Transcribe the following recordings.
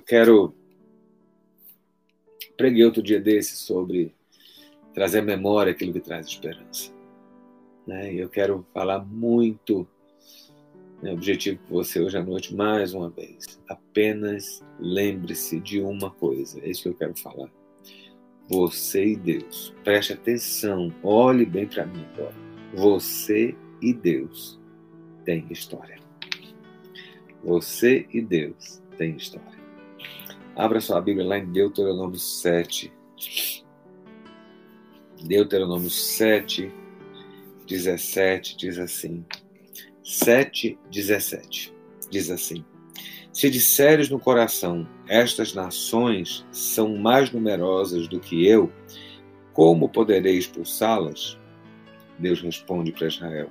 Eu quero. Preguei outro dia desse sobre trazer à memória aquilo que traz esperança. Né? E eu quero falar muito. Né, objetivo com você hoje à noite, mais uma vez. Apenas lembre-se de uma coisa. É isso que eu quero falar. Você e Deus. Preste atenção. Olhe bem para mim agora. Você e Deus têm história. Você e Deus têm história. Abra sua Bíblia lá em Deuteronômio 7. Deuteronômio 7, 17 diz assim: 7, 17 diz assim: Se disseres no coração, estas nações são mais numerosas do que eu, como poderei expulsá-las? Deus responde para Israel: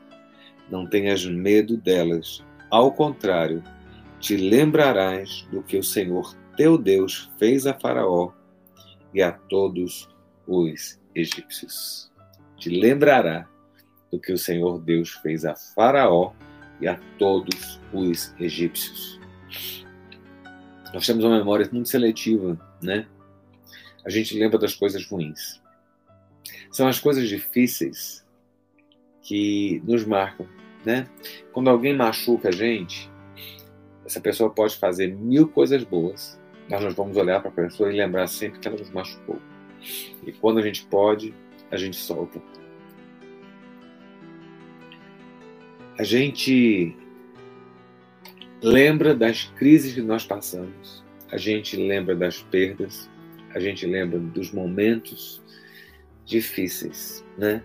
Não tenhas medo delas, ao contrário, te lembrarás do que o Senhor teu Deus fez a Faraó e a todos os egípcios. Te lembrará do que o Senhor Deus fez a Faraó e a todos os egípcios. Nós temos uma memória muito seletiva, né? A gente lembra das coisas ruins. São as coisas difíceis que nos marcam, né? Quando alguém machuca a gente, essa pessoa pode fazer mil coisas boas, nós vamos olhar para a pessoa e lembrar sempre que ela nos machucou. E quando a gente pode, a gente solta. A gente lembra das crises que nós passamos, a gente lembra das perdas, a gente lembra dos momentos difíceis, né?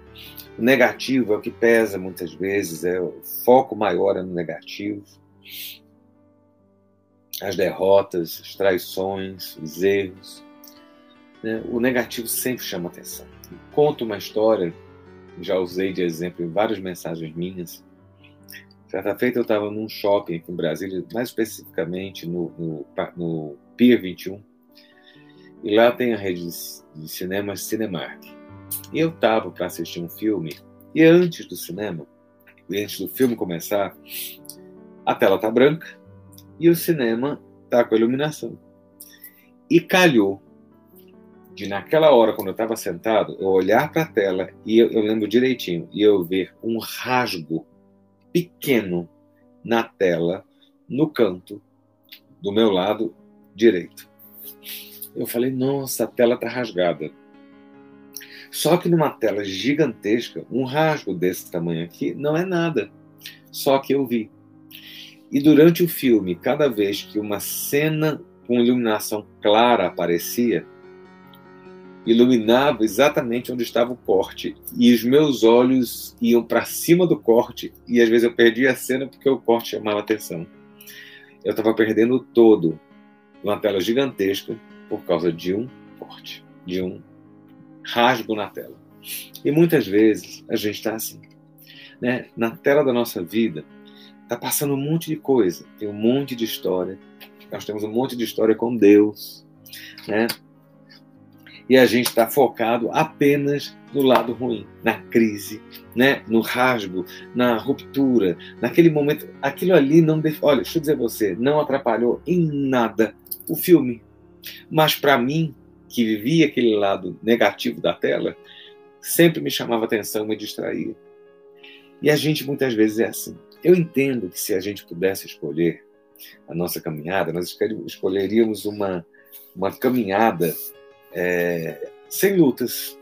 O negativo é o que pesa muitas vezes, é o foco maior é no negativo. As derrotas, as traições, os erros. Né? O negativo sempre chama atenção. Conto uma história, já usei de exemplo em várias mensagens minhas, Certa feita eu estava num shopping aqui em Brasília, mais especificamente no, no, no Pier 21, e lá tem a rede de cinemas Cinemark. E eu estava para assistir um filme, e antes do cinema, antes do filme começar, a tela tá branca e o cinema tá com a iluminação. E calhou de naquela hora, quando eu estava sentado, eu olhar para a tela e eu, eu lembro direitinho, e eu ver um rasgo pequeno na tela, no canto do meu lado direito. Eu falei, nossa, a tela está rasgada. Só que numa tela gigantesca, um rasgo desse tamanho aqui não é nada. Só que eu vi. E durante o filme, cada vez que uma cena com iluminação clara aparecia, iluminava exatamente onde estava o corte e os meus olhos iam para cima do corte e às vezes eu perdia a cena porque o corte chamava atenção. Eu estava perdendo todo uma tela gigantesca por causa de um corte, de um rasgo na tela. E muitas vezes a gente está assim, né? Na tela da nossa vida está passando um monte de coisa, tem um monte de história. Nós temos um monte de história com Deus, né? e a gente está focado apenas no lado ruim, na crise, né? no rasgo, na ruptura, naquele momento. Aquilo ali não. Def... Olha, deixa eu dizer você, não atrapalhou em nada o filme. Mas para mim, que vivia aquele lado negativo da tela, sempre me chamava atenção, me distraía. E a gente muitas vezes é assim. Eu entendo que se a gente pudesse escolher a nossa caminhada, nós escolheríamos uma, uma caminhada é, sem lutas.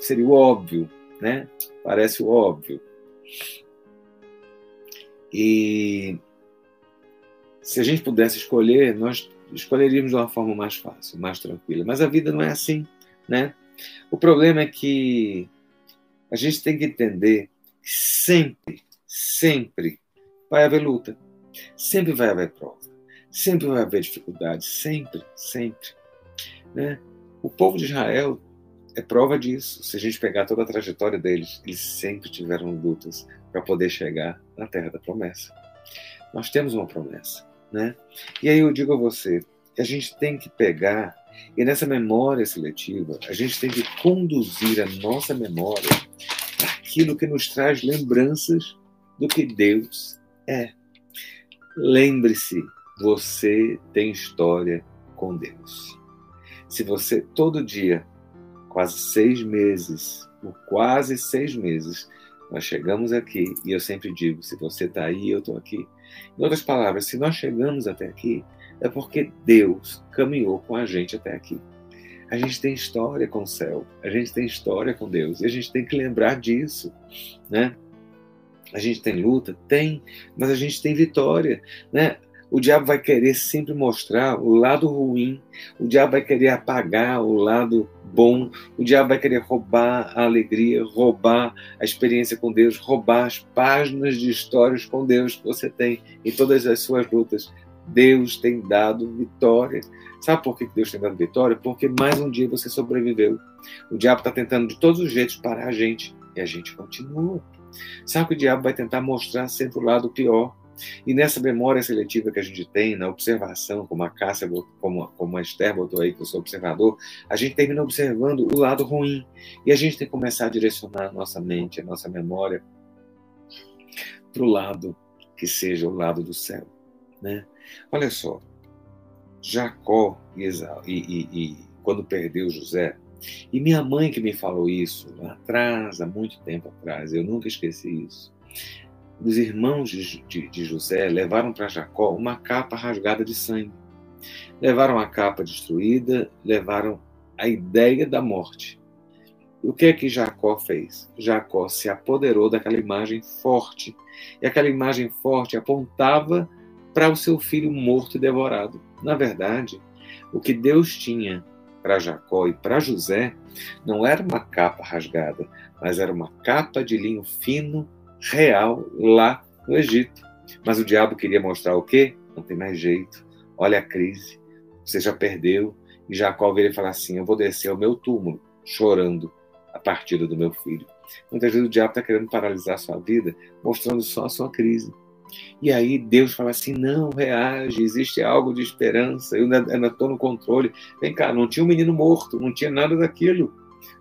Seria o óbvio, né? Parece o óbvio. E se a gente pudesse escolher, nós escolheríamos de uma forma mais fácil, mais tranquila. Mas a vida não é assim, né? O problema é que a gente tem que entender que sempre, sempre vai haver luta, sempre vai haver prova, sempre vai haver dificuldade, sempre, sempre, né? O povo de Israel é prova disso. Se a gente pegar toda a trajetória deles, eles sempre tiveram lutas para poder chegar na terra da promessa. Nós temos uma promessa, né? E aí eu digo a você, a gente tem que pegar e nessa memória seletiva, a gente tem que conduzir a nossa memória aquilo que nos traz lembranças do que Deus é. Lembre-se, você tem história com Deus. Se você todo dia, quase seis meses, por quase seis meses, nós chegamos aqui, e eu sempre digo: se você está aí, eu estou aqui. Em outras palavras, se nós chegamos até aqui, é porque Deus caminhou com a gente até aqui. A gente tem história com o céu, a gente tem história com Deus, e a gente tem que lembrar disso, né? A gente tem luta? Tem, mas a gente tem vitória, né? O diabo vai querer sempre mostrar o lado ruim, o diabo vai querer apagar o lado bom, o diabo vai querer roubar a alegria, roubar a experiência com Deus, roubar as páginas de histórias com Deus que você tem em todas as suas lutas. Deus tem dado vitória. Sabe por que Deus tem dado vitória? Porque mais um dia você sobreviveu. O diabo está tentando de todos os jeitos parar a gente e a gente continua. Sabe que o diabo vai tentar mostrar sempre o lado pior. E nessa memória seletiva que a gente tem, na observação, como a Cássia, como, como a Esther botou aí, que eu sou observador, a gente termina observando o lado ruim. E a gente tem que começar a direcionar a nossa mente, a nossa memória, para o lado que seja o lado do céu. Né? Olha só, Jacó e, e, e, quando perdeu José, e minha mãe que me falou isso lá atrás, há muito tempo atrás, eu nunca esqueci isso. Os irmãos de, de, de José levaram para Jacó uma capa rasgada de sangue. Levaram a capa destruída, levaram a ideia da morte. O que é que Jacó fez? Jacó se apoderou daquela imagem forte. E aquela imagem forte apontava para o seu filho morto e devorado. Na verdade, o que Deus tinha para Jacó e para José não era uma capa rasgada, mas era uma capa de linho fino, real, lá no Egito. Mas o diabo queria mostrar o quê? Não tem mais jeito. Olha a crise. Você já perdeu. E Jacó veio falar assim: Eu vou descer ao meu túmulo, chorando a partida do meu filho. Muitas vezes o diabo está querendo paralisar a sua vida, mostrando só a sua crise. E aí Deus fala assim: não, reage, existe algo de esperança, eu ainda estou no controle. Vem cá, não tinha um menino morto, não tinha nada daquilo.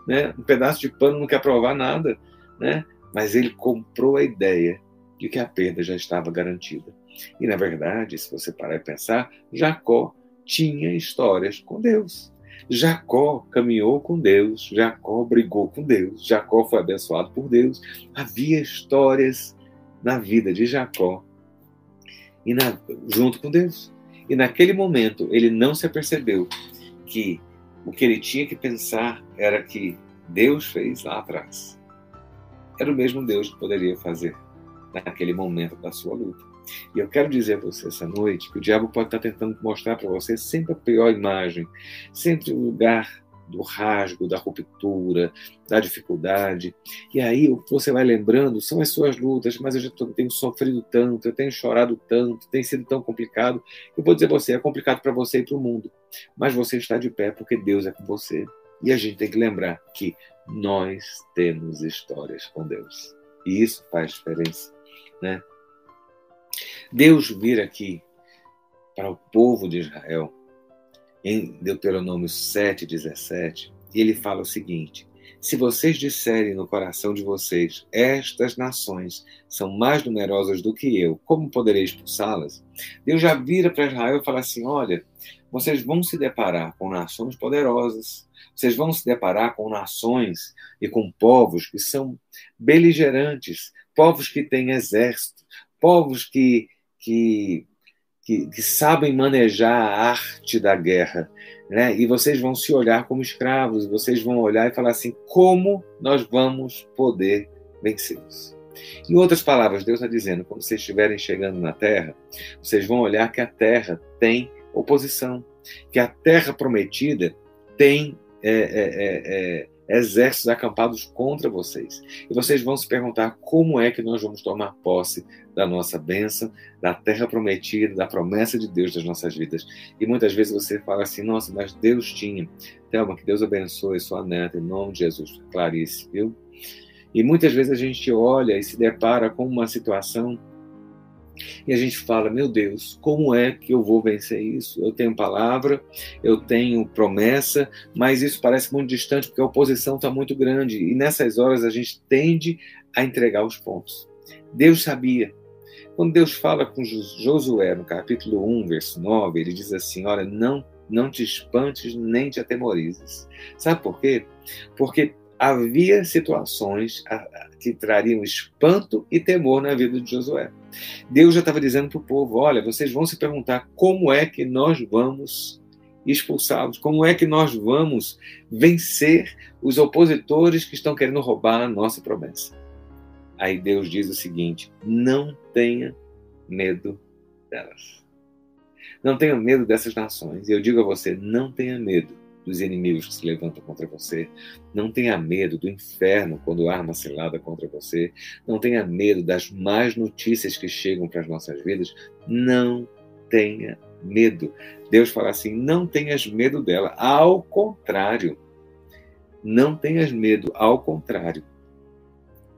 Né? Um pedaço de pano não quer provar nada. Né? Mas ele comprou a ideia de que a perda já estava garantida. E na verdade, se você parar e pensar, Jacó tinha histórias com Deus. Jacó caminhou com Deus, Jacó brigou com Deus, Jacó foi abençoado por Deus. Havia histórias na vida de Jacó e na, junto com Deus. E naquele momento ele não se apercebeu que o que ele tinha que pensar era que Deus fez lá atrás. Era o mesmo Deus que poderia fazer naquele momento da sua luta. E eu quero dizer a você essa noite que o diabo pode estar tentando mostrar para você sempre a pior imagem, sempre o lugar do rasgo, da ruptura, da dificuldade. E aí o que você vai lembrando são as suas lutas, mas eu já tenho sofrido tanto, eu tenho chorado tanto, tem sido tão complicado. Eu vou dizer a você, é complicado para você e para o mundo, mas você está de pé porque Deus é com você. E a gente tem que lembrar que nós temos histórias com Deus. E isso faz diferença, né? Deus vira aqui para o povo de Israel em Deuteronômio 7,17, e ele fala o seguinte: Se vocês disserem no coração de vocês, estas nações são mais numerosas do que eu, como poderei expulsá-las? Deus já vira para Israel e fala assim: Olha, vocês vão se deparar com nações poderosas, vocês vão se deparar com nações e com povos que são beligerantes, povos que têm exército, povos que, que que, que sabem manejar a arte da guerra. Né? E vocês vão se olhar como escravos, vocês vão olhar e falar assim: como nós vamos poder vencê-los? Em outras palavras, Deus está dizendo: quando vocês estiverem chegando na terra, vocês vão olhar que a terra tem oposição, que a terra prometida tem é, é, é, é exércitos acampados contra vocês. E vocês vão se perguntar como é que nós vamos tomar posse da nossa bênção, da terra prometida, da promessa de Deus das nossas vidas. E muitas vezes você fala assim: nossa, mas Deus tinha. Thelma, que Deus abençoe sua neta, em nome de Jesus. Clarice, viu? E muitas vezes a gente olha e se depara com uma situação e a gente fala, meu Deus, como é que eu vou vencer isso? Eu tenho palavra, eu tenho promessa, mas isso parece muito distante porque a oposição está muito grande. E nessas horas a gente tende a entregar os pontos. Deus sabia. Quando Deus fala com Josué no capítulo 1, verso 9, ele diz assim: Olha, não não te espantes nem te atemorizes. Sabe por quê? Porque havia situações que trariam espanto e temor na vida de Josué. Deus já estava dizendo para o povo: olha, vocês vão se perguntar como é que nós vamos expulsá-los, como é que nós vamos vencer os opositores que estão querendo roubar a nossa promessa. Aí Deus diz o seguinte: não tenha medo delas. Não tenha medo dessas nações. E eu digo a você: não tenha medo dos inimigos que se levantam contra você. Não tenha medo do inferno quando arma cilada contra você. Não tenha medo das más notícias que chegam para as nossas vidas. Não tenha medo. Deus fala assim: não tenhas medo dela. Ao contrário, não tenhas medo. Ao contrário,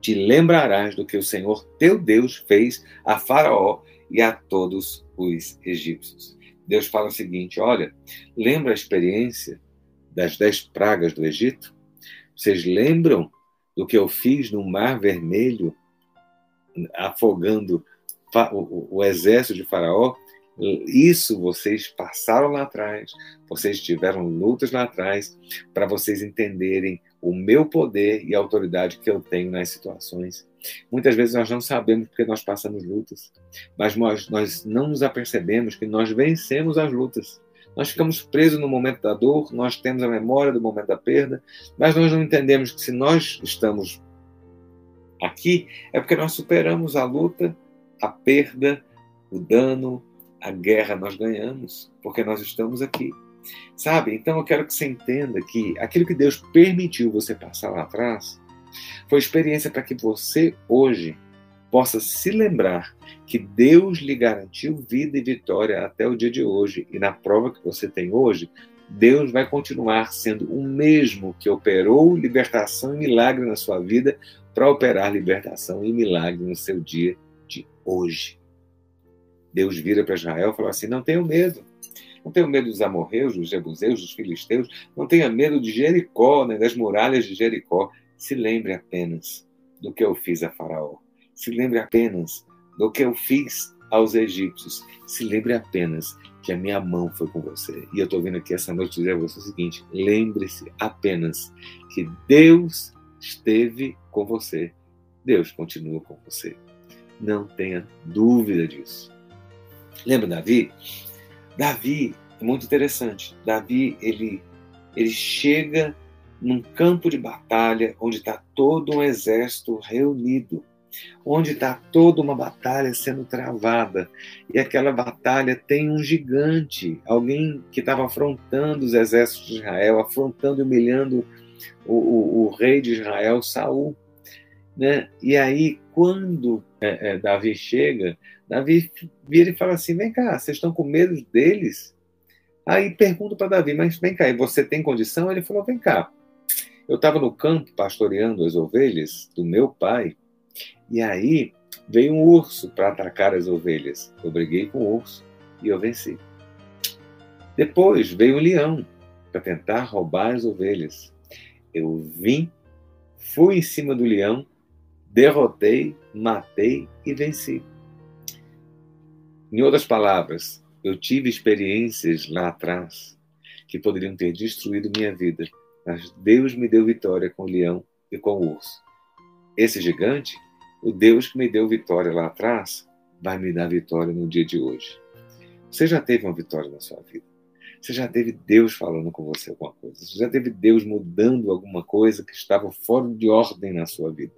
te lembrarás do que o Senhor teu Deus fez a Faraó e a todos os egípcios. Deus fala o seguinte: olha, lembra a experiência das dez pragas do Egito? Vocês lembram do que eu fiz no Mar Vermelho, afogando o, exército de Faraó? Isso vocês passaram lá atrás, vocês tiveram lutas lá atrás, para vocês entenderem o meu poder e a autoridade que eu tenho nas situações. Muitas vezes nós não sabemos porque nós passamos lutas, mas nós, nós não nos apercebemos que nós vencemos as lutas. Nós ficamos presos no momento da dor, nós temos a memória do momento da perda, mas nós não entendemos que se nós estamos aqui, é porque nós superamos a luta, a perda, o dano, a guerra nós ganhamos, porque nós estamos aqui. Sabe? Então eu quero que você entenda que aquilo que Deus permitiu você passar lá atrás foi experiência para que você hoje possa se lembrar que Deus lhe garantiu vida e vitória até o dia de hoje. E na prova que você tem hoje, Deus vai continuar sendo o mesmo que operou libertação e milagre na sua vida para operar libertação e milagre no seu dia de hoje. Deus vira para Israel e falou assim: não tenham medo. Não tenha medo dos amorreus, dos jebuseus, dos filisteus. Não tenha medo de Jericó, né, das muralhas de Jericó. Se lembre apenas do que eu fiz a Faraó. Se lembre apenas do que eu fiz aos egípcios. Se lembre apenas que a minha mão foi com você. E eu estou vindo aqui essa noite dizer a você o seguinte: lembre-se apenas que Deus esteve com você. Deus continua com você. Não tenha dúvida disso. Lembra Davi? Davi é muito interessante. Davi ele ele chega num campo de batalha onde está todo um exército reunido, onde está toda uma batalha sendo travada e aquela batalha tem um gigante, alguém que estava afrontando os exércitos de Israel, afrontando e humilhando o, o, o rei de Israel, Saul. Né? E aí, quando é, é, Davi chega, Davi vira e fala assim: vem cá, vocês estão com medo deles? Aí pergunto para Davi: mas vem cá, você tem condição? Ele falou: vem cá. Eu estava no campo pastoreando as ovelhas do meu pai, e aí veio um urso para atacar as ovelhas. Eu briguei com o urso e eu venci. Depois veio um leão para tentar roubar as ovelhas. Eu vim, fui em cima do leão derrotei, matei e venci. Em outras palavras, eu tive experiências lá atrás que poderiam ter destruído minha vida, mas Deus me deu vitória com o leão e com o urso. Esse gigante, o Deus que me deu vitória lá atrás, vai me dar vitória no dia de hoje. Você já teve uma vitória na sua vida? Você já teve Deus falando com você alguma coisa? Você já teve Deus mudando alguma coisa que estava fora de ordem na sua vida?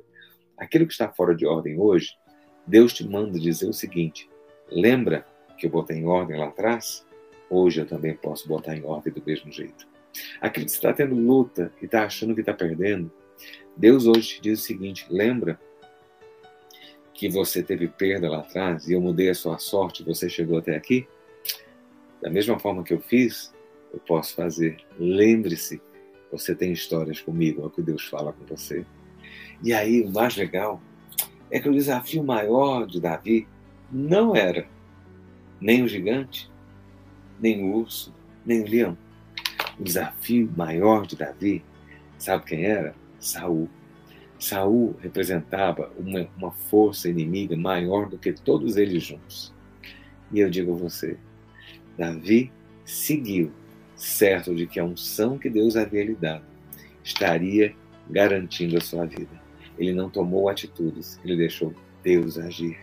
aquilo que está fora de ordem hoje, Deus te manda dizer o seguinte: lembra que eu botei em ordem lá atrás? Hoje eu também posso botar em ordem do mesmo jeito. Aquilo que está tendo luta e está achando que está perdendo, Deus hoje te diz o seguinte: lembra que você teve perda lá atrás e eu mudei a sua sorte, você chegou até aqui? Da mesma forma que eu fiz, eu posso fazer. Lembre-se, você tem histórias comigo, é o que Deus fala com você. E aí, o mais legal é que o desafio maior de Davi não era nem o gigante, nem o urso, nem o leão. O desafio maior de Davi, sabe quem era? Saul. Saul representava uma, uma força inimiga maior do que todos eles juntos. E eu digo a você, Davi seguiu certo de que a unção que Deus havia lhe dado estaria garantindo a sua vida. Ele não tomou atitudes, ele deixou Deus agir.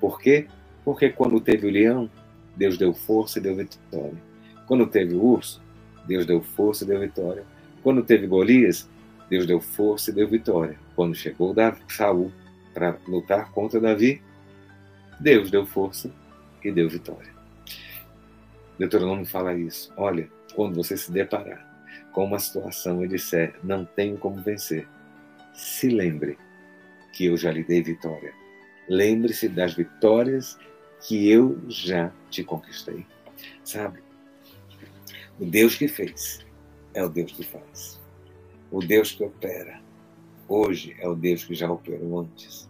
Por quê? Porque quando teve o leão, Deus deu força e deu vitória. Quando teve o urso, Deus deu força e deu vitória. Quando teve Golias, Deus deu força e deu vitória. Quando chegou Davi, Saul para lutar contra Davi, Deus deu força e deu vitória. Deuteronômio fala isso. Olha, quando você se deparar com uma situação e disser, não tenho como vencer, se lembre que eu já lhe dei vitória. Lembre-se das vitórias que eu já te conquistei. Sabe? O Deus que fez é o Deus que faz. O Deus que opera hoje é o Deus que já operou antes.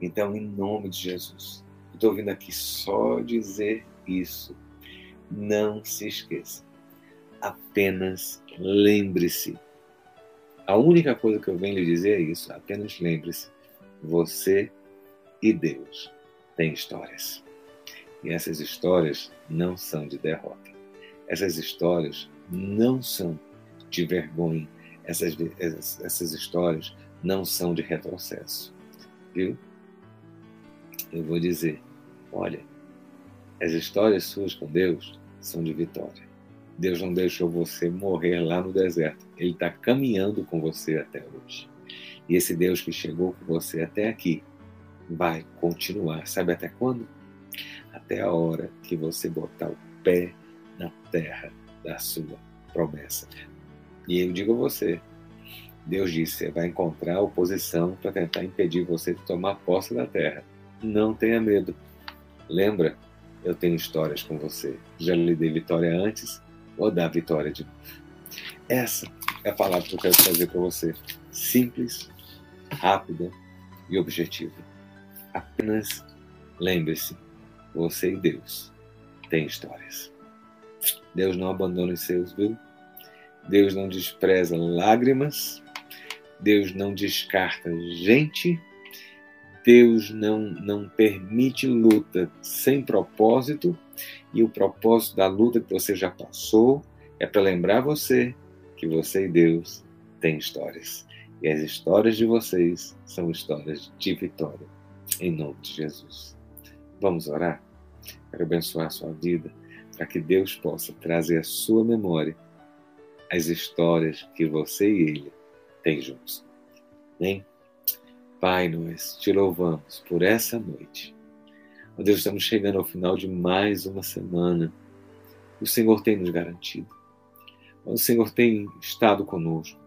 Então, em nome de Jesus, estou vindo aqui só dizer isso. Não se esqueça. Apenas lembre-se. A única coisa que eu venho lhe dizer é isso. Apenas lembre-se. Você e Deus têm histórias. E essas histórias não são de derrota. Essas histórias não são de vergonha. Essas, essas histórias não são de retrocesso. Viu? Eu vou dizer: olha, as histórias suas com Deus são de vitória. Deus não deixou você morrer lá no deserto. Ele está caminhando com você até hoje. E esse Deus que chegou com você até aqui vai continuar. Sabe até quando? Até a hora que você botar o pé na terra da sua promessa. E eu digo a você, Deus disse, vai encontrar oposição para tentar impedir você de tomar posse da terra. Não tenha medo. Lembra, eu tenho histórias com você. Já lhe dei vitória antes, vou dar vitória de novo. Essa é a palavra que eu quero trazer para você. Simples, rápida e objetiva. Apenas lembre-se, você e Deus têm histórias. Deus não abandona os seus, viu? Deus não despreza lágrimas. Deus não descarta gente. Deus não, não permite luta sem propósito. E o propósito da luta que você já passou é para lembrar você que você e Deus têm histórias. E as histórias de vocês são histórias de vitória. Em nome de Jesus. Vamos orar? Quero abençoar a sua vida para que Deus possa trazer à sua memória as histórias que você e ele têm juntos. Amém? Pai, nós te louvamos por essa noite. Ó Deus, estamos chegando ao final de mais uma semana. O Senhor tem nos garantido. O Senhor tem estado conosco.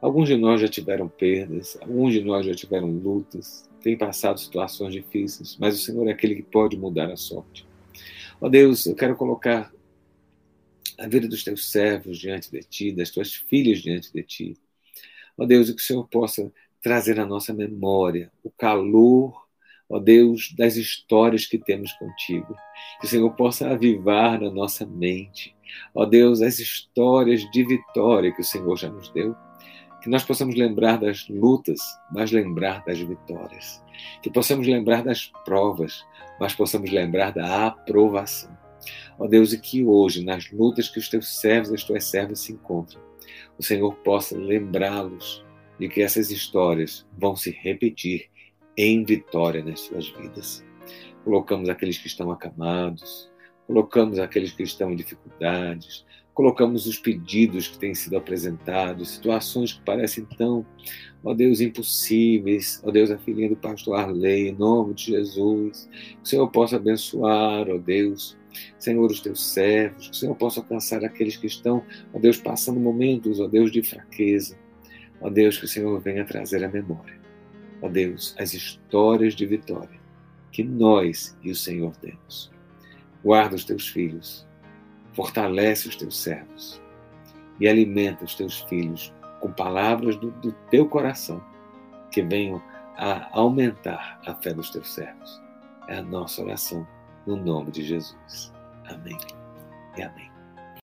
Alguns de nós já tiveram perdas, alguns de nós já tiveram lutas, têm passado situações difíceis, mas o Senhor é aquele que pode mudar a sorte. Ó Deus, eu quero colocar a vida dos teus servos diante de ti, das tuas filhas diante de ti. Ó Deus, que o Senhor possa trazer na nossa memória o calor, ó Deus, das histórias que temos contigo. Que o Senhor possa avivar na nossa mente, ó Deus, as histórias de vitória que o Senhor já nos deu. Que nós possamos lembrar das lutas, mas lembrar das vitórias. Que possamos lembrar das provas, mas possamos lembrar da aprovação. Ó Deus, e que hoje, nas lutas que os teus servos e as tuas servas se encontram, o Senhor possa lembrá-los de que essas histórias vão se repetir em vitória nas suas vidas. Colocamos aqueles que estão acamados, colocamos aqueles que estão em dificuldades, colocamos os pedidos que têm sido apresentados, situações que parecem tão, ó Deus, impossíveis, ó Deus, a filhinha do pastor Arley, em nome de Jesus, que o Senhor possa abençoar, ó Deus, Senhor, os teus servos, que o Senhor possa alcançar aqueles que estão, ó Deus, passando momentos, ó Deus, de fraqueza, ó Deus, que o Senhor venha trazer a memória, ó Deus, as histórias de vitória que nós e o Senhor temos. Guarda os teus filhos, fortalece os teus servos e alimenta os teus filhos com palavras do, do teu coração que venham a aumentar a fé dos teus servos. É a nossa oração no nome de Jesus. Amém e amém.